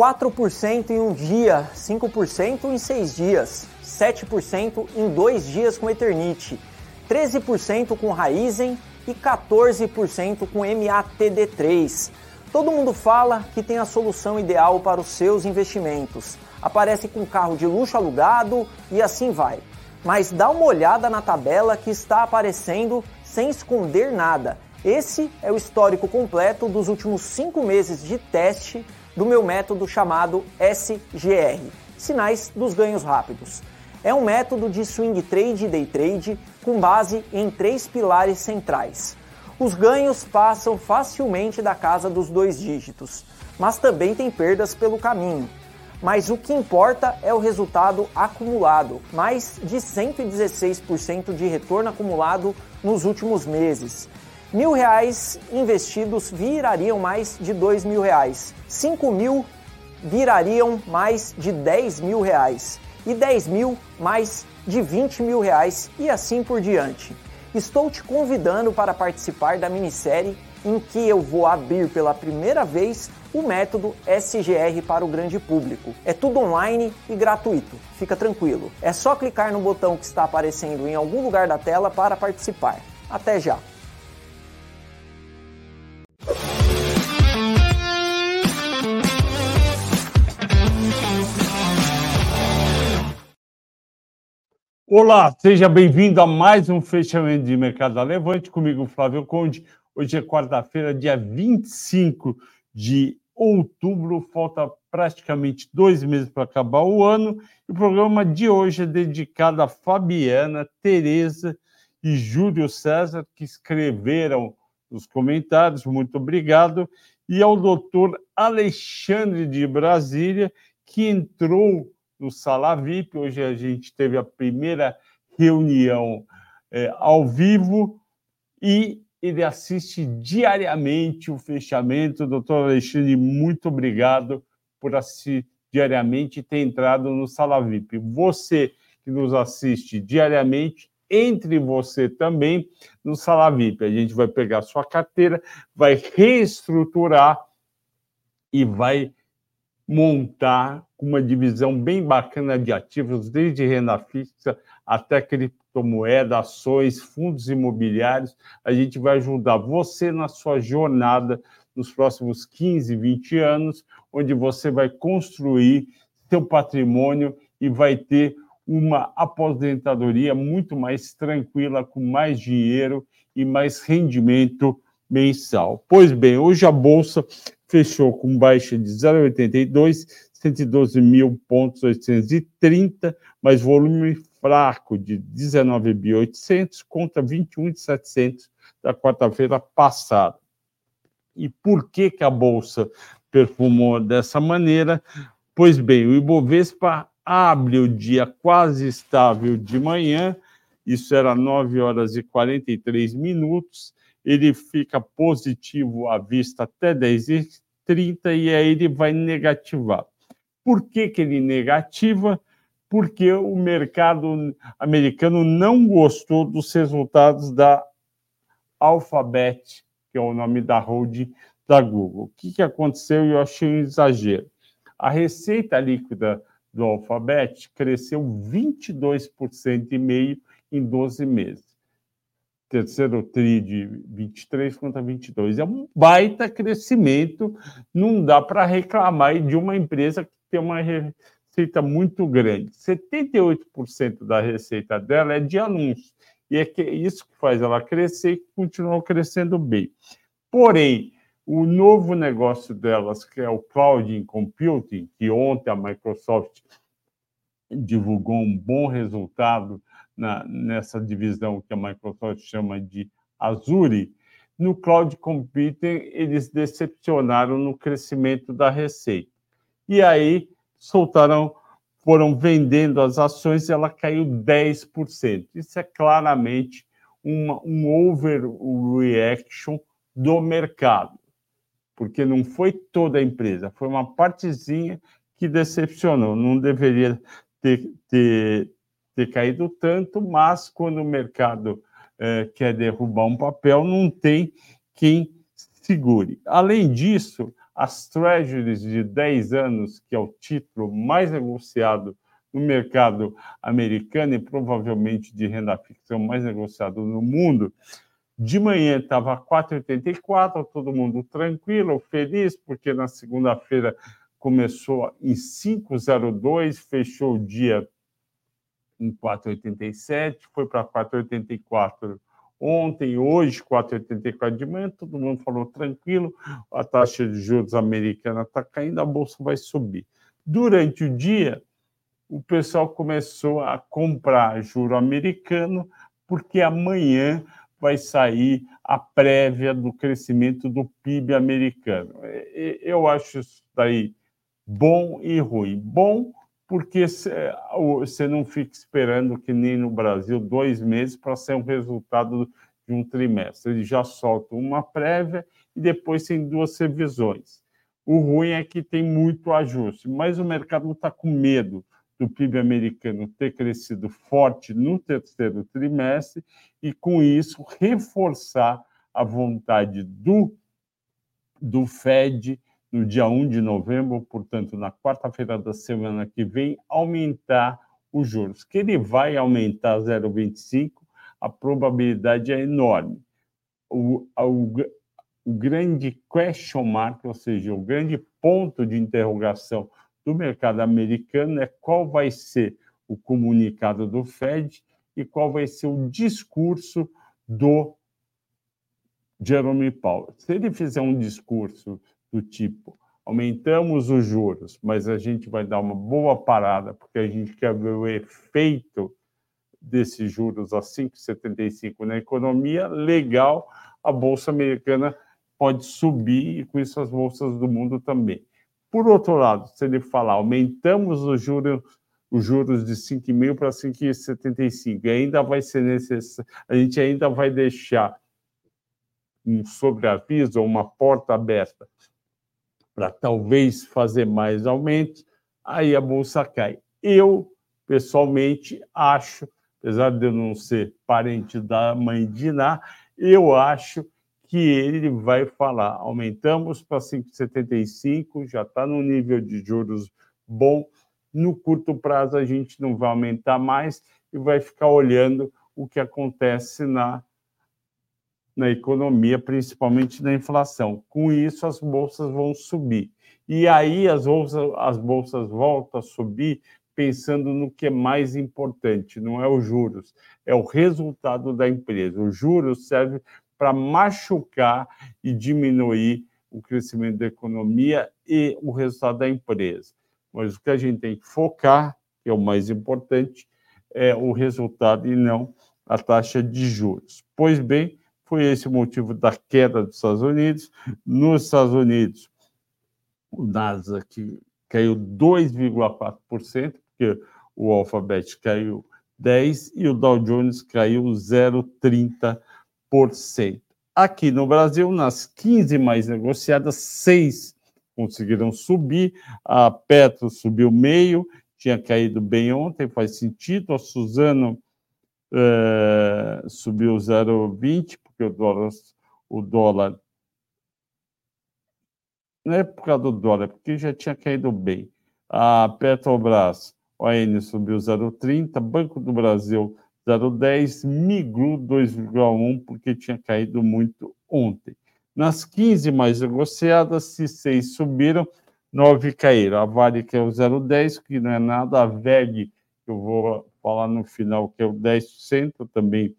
4% em um dia, 5% em seis dias, 7% em dois dias com Eternite, 13% com Raizen e 14% com MATD3. Todo mundo fala que tem a solução ideal para os seus investimentos. Aparece com carro de luxo alugado e assim vai. Mas dá uma olhada na tabela que está aparecendo sem esconder nada. Esse é o histórico completo dos últimos cinco meses de teste do meu método chamado SGR Sinais dos Ganhos Rápidos. É um método de swing trade e day trade com base em três pilares centrais. Os ganhos passam facilmente da casa dos dois dígitos, mas também tem perdas pelo caminho. Mas o que importa é o resultado acumulado, mais de 116% de retorno acumulado nos últimos meses. Mil reais investidos virariam mais de dois mil reais. Cinco mil virariam mais de dez mil reais. E dez mil mais de vinte mil reais e assim por diante. Estou te convidando para participar da minissérie em que eu vou abrir pela primeira vez o método SGR para o grande público. É tudo online e gratuito, fica tranquilo. É só clicar no botão que está aparecendo em algum lugar da tela para participar. Até já! Olá, seja bem-vindo a mais um fechamento de Mercado da Levante, comigo Flávio Conde. Hoje é quarta-feira, dia 25 de outubro, falta praticamente dois meses para acabar o ano. E o programa de hoje é dedicado a Fabiana, Tereza e Júlio César, que escreveram nos comentários, muito obrigado, e ao doutor Alexandre de Brasília, que entrou no Sala VIP. Hoje a gente teve a primeira reunião é, ao vivo e ele assiste diariamente o fechamento. Doutor Alexandre, muito obrigado por assistir diariamente e ter entrado no Sala VIP. Você que nos assiste diariamente, entre você também no Sala VIP. A gente vai pegar sua carteira, vai reestruturar e vai montar uma divisão bem bacana de ativos, desde renda fixa até criptomoeda, ações, fundos imobiliários. A gente vai ajudar você na sua jornada nos próximos 15, 20 anos, onde você vai construir seu patrimônio e vai ter uma aposentadoria muito mais tranquila, com mais dinheiro e mais rendimento mensal. Pois bem, hoje a bolsa fechou com baixa de 0,82, 112.830, mas volume fraco de 19.800 contra 21.700 da quarta-feira passada. E por que, que a Bolsa perfumou dessa maneira? Pois bem, o Ibovespa abre o dia quase estável de manhã, isso era 9 horas e 43 minutos, ele fica positivo à vista até 10h30 e aí ele vai negativar. Por que, que ele negativa? Porque o mercado americano não gostou dos resultados da Alphabet, que é o nome da holding da Google. O que, que aconteceu? Eu achei um exagero. A receita líquida do Alphabet cresceu 22% e meio em 12 meses terceiro TRI de 23 contra 22. É um baita crescimento, não dá para reclamar de uma empresa que tem uma receita muito grande. 78% da receita dela é de anúncios, e é que isso que faz ela crescer e continuar crescendo bem. Porém, o novo negócio delas, que é o Cloud Computing, que ontem a Microsoft divulgou um bom resultado na, nessa divisão que a Microsoft chama de Azure, no cloud computing eles decepcionaram no crescimento da receita. E aí soltaram, foram vendendo as ações e ela caiu 10%. Isso é claramente uma, um overreaction do mercado, porque não foi toda a empresa, foi uma partezinha que decepcionou. Não deveria ter, ter, ter caído tanto, mas quando o mercado é, quer derrubar um papel, não tem quem segure. Além disso, as Treasuries de 10 anos, que é o título mais negociado no mercado americano e provavelmente de renda fixa mais negociado no mundo, de manhã estava 4,84, todo mundo tranquilo, feliz, porque na segunda-feira começou em 5,02, fechou o dia em 4,87, foi para 4,84 ontem, hoje, 4,84 de manhã, todo mundo falou tranquilo, a taxa de juros americana está caindo, a bolsa vai subir. Durante o dia, o pessoal começou a comprar juro americano, porque amanhã vai sair a prévia do crescimento do PIB americano. Eu acho isso daí bom e ruim. Bom, porque você não fica esperando que nem no Brasil dois meses para ser um resultado de um trimestre. Ele já solta uma prévia e depois tem duas revisões. O ruim é que tem muito ajuste, mas o mercado está com medo do PIB americano ter crescido forte no terceiro trimestre e, com isso, reforçar a vontade do, do Fed no dia 1 de novembro, portanto, na quarta-feira da semana que vem, aumentar os juros. Que ele vai aumentar 0,25, a probabilidade é enorme. O, o, o grande question mark, ou seja, o grande ponto de interrogação do mercado americano é qual vai ser o comunicado do Fed e qual vai ser o discurso do Jerome Powell. Se ele fizer um discurso do tipo aumentamos os juros, mas a gente vai dar uma boa parada porque a gente quer ver o efeito desses juros a 5,75 na economia, legal, a bolsa americana pode subir e com isso as bolsas do mundo também. Por outro lado, se ele falar aumentamos os juros, os juros de 5,5 para 5,75, ainda vai ser necessário, a gente ainda vai deixar um sobreaviso uma porta aberta para talvez fazer mais aumentos, aí a bolsa cai. Eu, pessoalmente, acho, apesar de eu não ser parente da mãe de Iná, eu acho que ele vai falar: aumentamos para 5,75, já está no nível de juros bom. No curto prazo, a gente não vai aumentar mais e vai ficar olhando o que acontece na, na economia, principalmente na inflação. Com isso, as bolsas vão subir. E aí as bolsas, as bolsas voltam a subir pensando no que é mais importante, não é os juros, é o resultado da empresa. O juros serve para machucar e diminuir o crescimento da economia e o resultado da empresa. Mas o que a gente tem que focar, que é o mais importante, é o resultado e não a taxa de juros. Pois bem, foi esse o motivo da queda dos Estados Unidos. Nos Estados Unidos, o Nasdaq caiu 2,4%, porque o Alphabet caiu 10% e o Dow Jones caiu 0,30%. Aqui no Brasil, nas 15 mais negociadas, seis conseguiram subir. A Petro subiu meio, tinha caído bem ontem, faz sentido. A Suzano é, subiu 0,20, porque o dólar, o dólar. Não é por causa do dólar, é porque já tinha caído bem. A Petrobras, ON subiu 0,30, Banco do Brasil 0,10, Migru 2,1, porque tinha caído muito ontem. Nas 15 mais negociadas, se 6 subiram, 9 caíram. A Vale que é o 0,10, que não é nada, a VEG, que eu vou falar no final, que é o 10%, também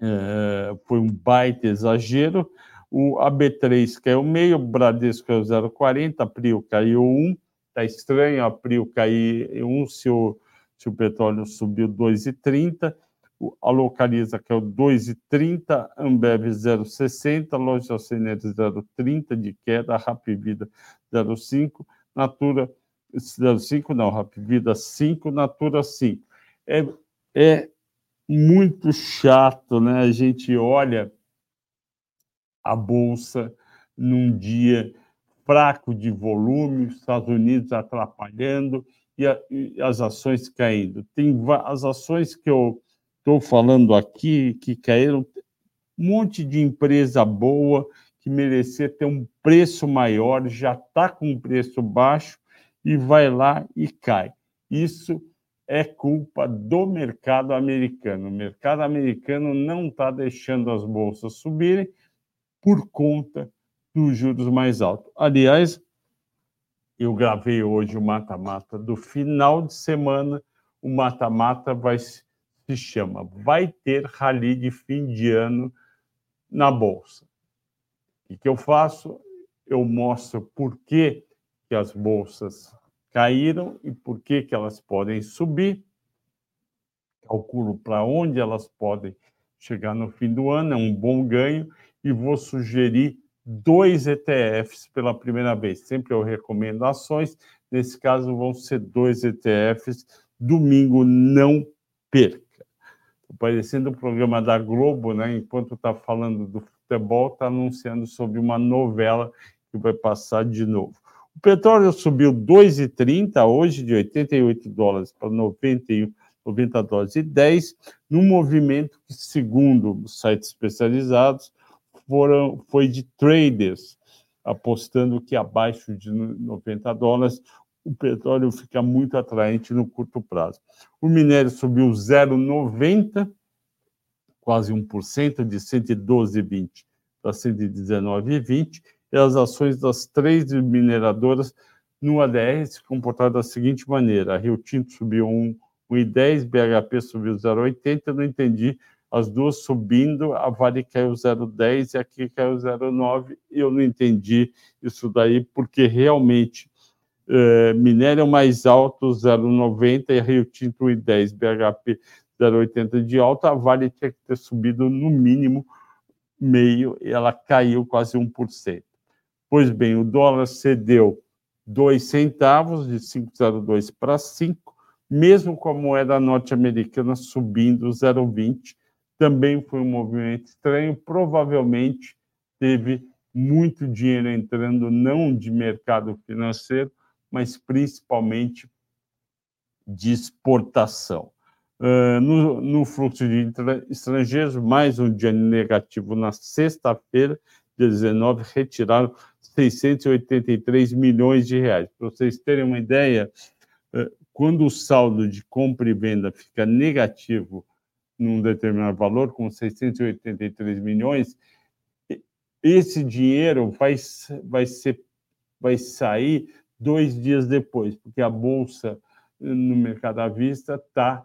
é, foi um baita exagero. O AB3 caiu meio, o Bradesco caiu 0,40, a caiu 1, está estranho a cair 1 se o se o petróleo subiu 2,30, a Localiza caiu 2,30, Ambev 0,60, Loja Alceneres 0,30 de queda, Rapvida 0,5, Natura 0,5 não, Rapvida 5, Natura 5. É, é muito chato, né? A gente olha a bolsa num dia fraco de volume, Estados Unidos atrapalhando, e, a, e as ações caindo. Tem as ações que eu estou falando aqui que caíram, um monte de empresa boa que merecia ter um preço maior, já está com um preço baixo e vai lá e cai. Isso é culpa do mercado americano. O mercado americano não está deixando as bolsas subirem por conta dos juros mais altos. Aliás, eu gravei hoje o mata-mata do final de semana. O mata-mata vai se chama Vai ter rally de fim de ano na bolsa. O que eu faço? Eu mostro por que, que as bolsas caíram e por que, que elas podem subir. Calculo para onde elas podem chegar no fim do ano, é um bom ganho, e vou sugerir dois ETFs pela primeira vez. Sempre eu recomendo ações, nesse caso vão ser dois ETFs. Domingo não perca. Parecendo o programa da Globo, né? enquanto está falando do futebol, está anunciando sobre uma novela que vai passar de novo. O petróleo subiu 2,30 hoje, de 88 dólares para 91, 90 dólares e 10, num movimento que, segundo sites especializados, foram, foi de traders, apostando que abaixo de 90 dólares o petróleo fica muito atraente no curto prazo. O minério subiu 0,90, quase 1%, de 112,20 para 119,20, e as ações das três mineradoras no ADR se comportaram da seguinte maneira: a Rio Tinto subiu 1,10, BHP subiu 0,80, eu não entendi as duas subindo, a Vale caiu 0,10 e aqui caiu 0,9. Eu não entendi isso daí, porque realmente eh, minério mais alto, 0,90 e Rio Tinto 1,10, BHP 0,80 de alta, a Vale tinha que ter subido no mínimo meio e ela caiu quase 1%. Pois bem, o dólar cedeu 2 centavos, de 5,02 para 5, mesmo com a moeda norte-americana subindo 0,20. Também foi um movimento estranho, provavelmente teve muito dinheiro entrando, não de mercado financeiro, mas principalmente de exportação. Uh, no, no, fluxo de estrangeiros, mais um dia negativo na sexta-feira, dia 19, retiraram 683 milhões de reais. Para vocês terem uma ideia, eh, quando o saldo de compra e venda fica negativo num determinado valor, com 683 milhões, esse dinheiro vai, vai, ser, vai sair dois dias depois, porque a bolsa no mercado à vista está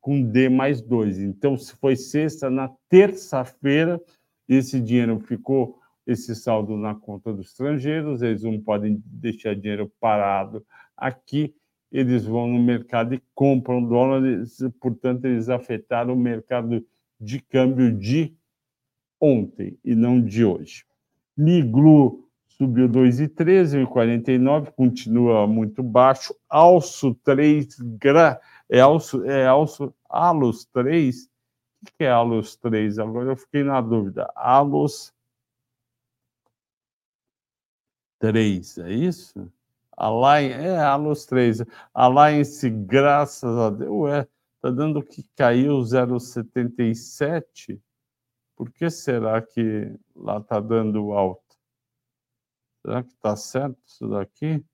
com D mais dois. Então, se foi sexta, na terça-feira, esse dinheiro ficou esse saldo na conta dos estrangeiros, eles não podem deixar dinheiro parado aqui, eles vão no mercado e compram dólares, portanto, eles afetaram o mercado de câmbio de ontem e não de hoje. Miglu subiu 2,13, 1,49, continua muito baixo. Alço 3, gra, é Alço, é Alço, Alos 3, o que é Alos 3? Agora eu fiquei na dúvida. Alos 3, é isso? Alliance, é, Alus 3. Alliance, graças a Deus, ué, tá dando que caiu 0,77. Por que será que lá tá dando alta? Será que tá certo isso daqui?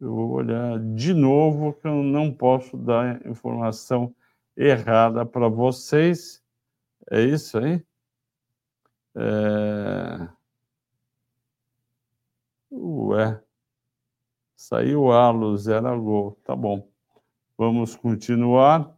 Eu vou olhar de novo, que eu não posso dar informação errada para vocês. É isso aí? É... Ué, saiu halo, zero gol. Tá bom. Vamos continuar.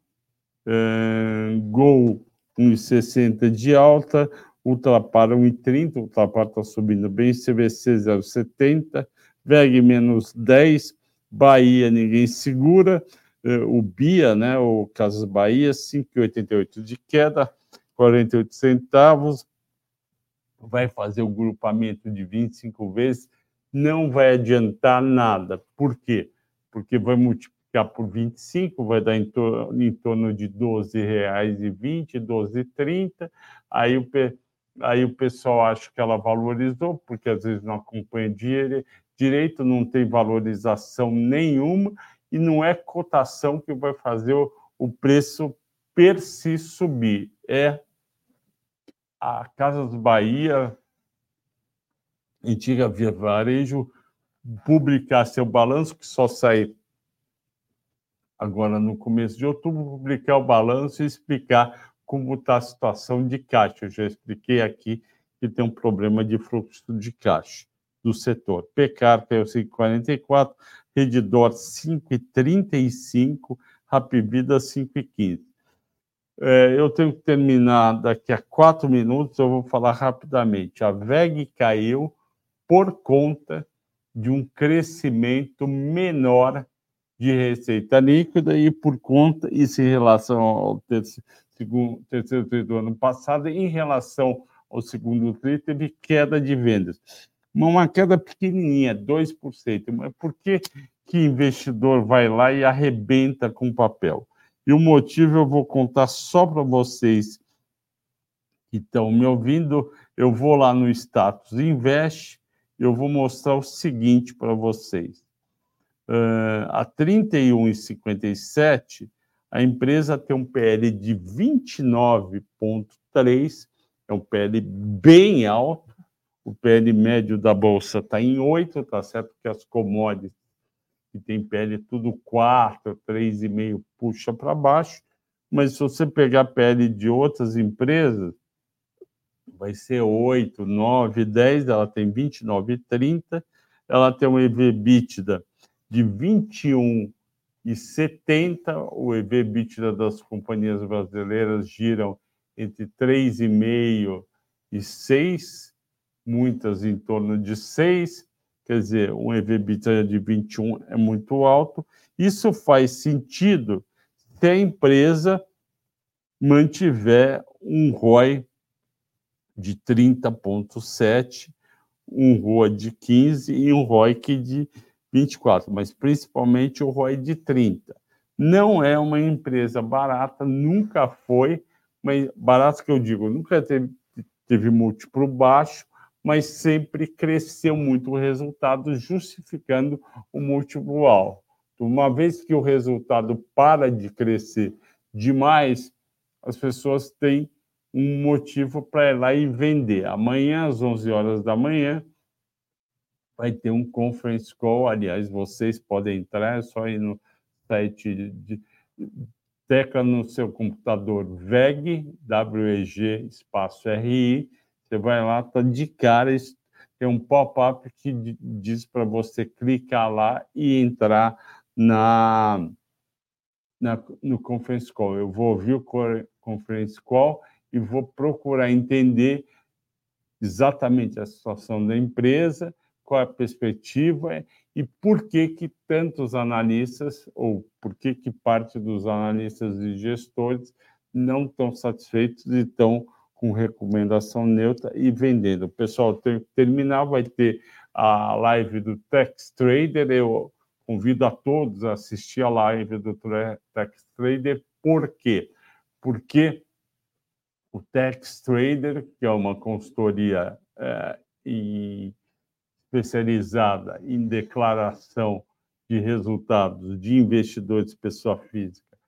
É, gol 1,60 de alta, Ultrapar 1,30, Ultrapar está subindo bem, CVC 0,70, VEG menos 10, Bahia ninguém segura, é, o BIA, né, o Casas Bahia, 5,88 de queda, 48 centavos, vai fazer o grupamento de 25 vezes, não vai adiantar nada. Por quê? Porque vai multiplicar por 25, vai dar em, to em torno de R$ 12,20, R$ 12,30. Aí o, aí o pessoal acha que ela valorizou, porque às vezes não acompanha direito, não tem valorização nenhuma, e não é cotação que vai fazer o, o preço per si subir. É a Casas Bahia, antiga Via Varejo, publicar seu balanço, que só sai agora no começo de outubro, publicar o balanço e explicar como está a situação de caixa. Eu já expliquei aqui que tem um problema de fluxo de caixa do setor. Pecar caiu 5,44, Redidor 5,35, Rapvida 5,15. É, eu tenho que terminar daqui a quatro minutos, eu vou falar rapidamente. A VEG caiu por conta de um crescimento menor de receita líquida e por conta, isso em relação ao terceiro, segundo, terceiro tri do ano passado, em relação ao segundo tri, teve queda de vendas. Uma queda pequenininha, 2%. Mas por que, que investidor vai lá e arrebenta com papel? E o motivo eu vou contar só para vocês que estão me ouvindo. Eu vou lá no status Invest, eu vou mostrar o seguinte para vocês. Uh, a 31,57, a empresa tem um PL de 29,3, é um PL bem alto. O PL médio da Bolsa está em 8, tá certo? Que as commodities que tem pele tudo 4, 3,5 puxa para baixo, mas se você pegar pele de outras empresas, vai ser 8, 9, 10, ela tem 29 30, ela tem um EV/EBITDA de 21 e 70, o EV/EBITDA das companhias brasileiras giram entre 3,5 e 6, muitas em torno de 6, quer dizer, um EV/EBITDA de 21 é muito alto. Isso faz sentido se a empresa mantiver um ROI de 30,7, um ROI de 15 e um ROIC de 24, mas principalmente o ROI de 30. Não é uma empresa barata, nunca foi, mas barata que eu digo, nunca teve, teve múltiplo baixo, mas sempre cresceu muito o resultado, justificando o múltiplo alto. Uma vez que o resultado para de crescer demais, as pessoas têm um motivo para ir lá e vender. Amanhã, às 11 horas da manhã, vai ter um conference call. Aliás, vocês podem entrar, é só ir no site de no seu computador VEG, W-E-G, espaço R-I, você vai lá, tá de cara, tem um pop-up que diz para você clicar lá e entrar na, na, no conference call. Eu vou ouvir o conference call e vou procurar entender exatamente a situação da empresa, qual a perspectiva e por que que tantos analistas ou por que que parte dos analistas e gestores não estão satisfeitos e estão com recomendação neutra e vendendo. Pessoal tem que terminar, vai ter a live do Tex Trader. Eu convido a todos a assistir a live do Tex Trader. Por quê? Porque o Tex Trader, que é uma consultoria é, e especializada em declaração de resultados de investidores pessoa física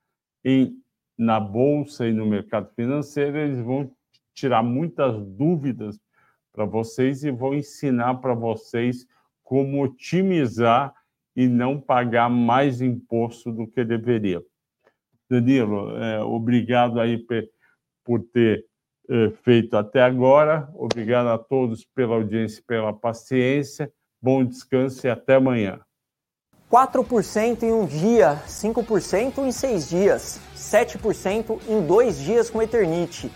em, na bolsa e no mercado financeiro, eles vão tirar muitas dúvidas para vocês e vou ensinar para vocês como otimizar e não pagar mais imposto do que deveria. Danilo, é, obrigado aí por ter é, feito até agora. Obrigado a todos pela audiência, pela paciência. Bom descanso e até amanhã. 4% em um dia, 5% em seis dias, 7% em dois dias com Eternite.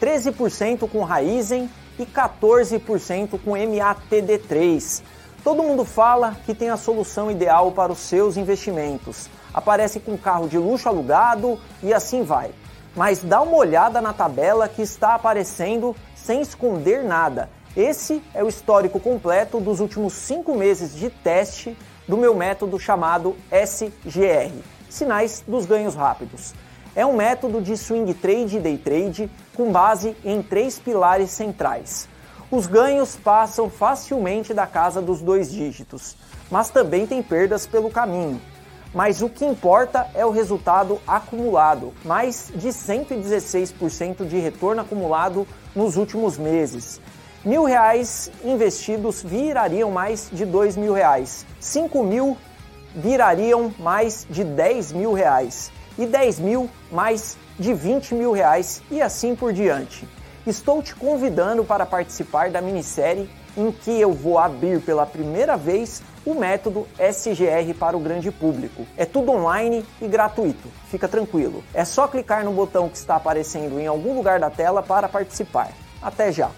13% com Raizen e 14% com MATD3. Todo mundo fala que tem a solução ideal para os seus investimentos. Aparece com carro de luxo alugado e assim vai. Mas dá uma olhada na tabela que está aparecendo sem esconder nada. Esse é o histórico completo dos últimos cinco meses de teste do meu método chamado SGR Sinais dos Ganhos Rápidos. É um método de swing trade e day trade com base em três pilares centrais. Os ganhos passam facilmente da casa dos dois dígitos, mas também tem perdas pelo caminho. Mas o que importa é o resultado acumulado, mais de 116% de retorno acumulado nos últimos meses. Mil reais investidos virariam mais de dois mil reais. Cinco mil virariam mais de 10 mil reais. E 10 mil mais de 20 mil reais e assim por diante. Estou te convidando para participar da minissérie em que eu vou abrir pela primeira vez o método SGR para o grande público. É tudo online e gratuito, fica tranquilo. É só clicar no botão que está aparecendo em algum lugar da tela para participar. Até já!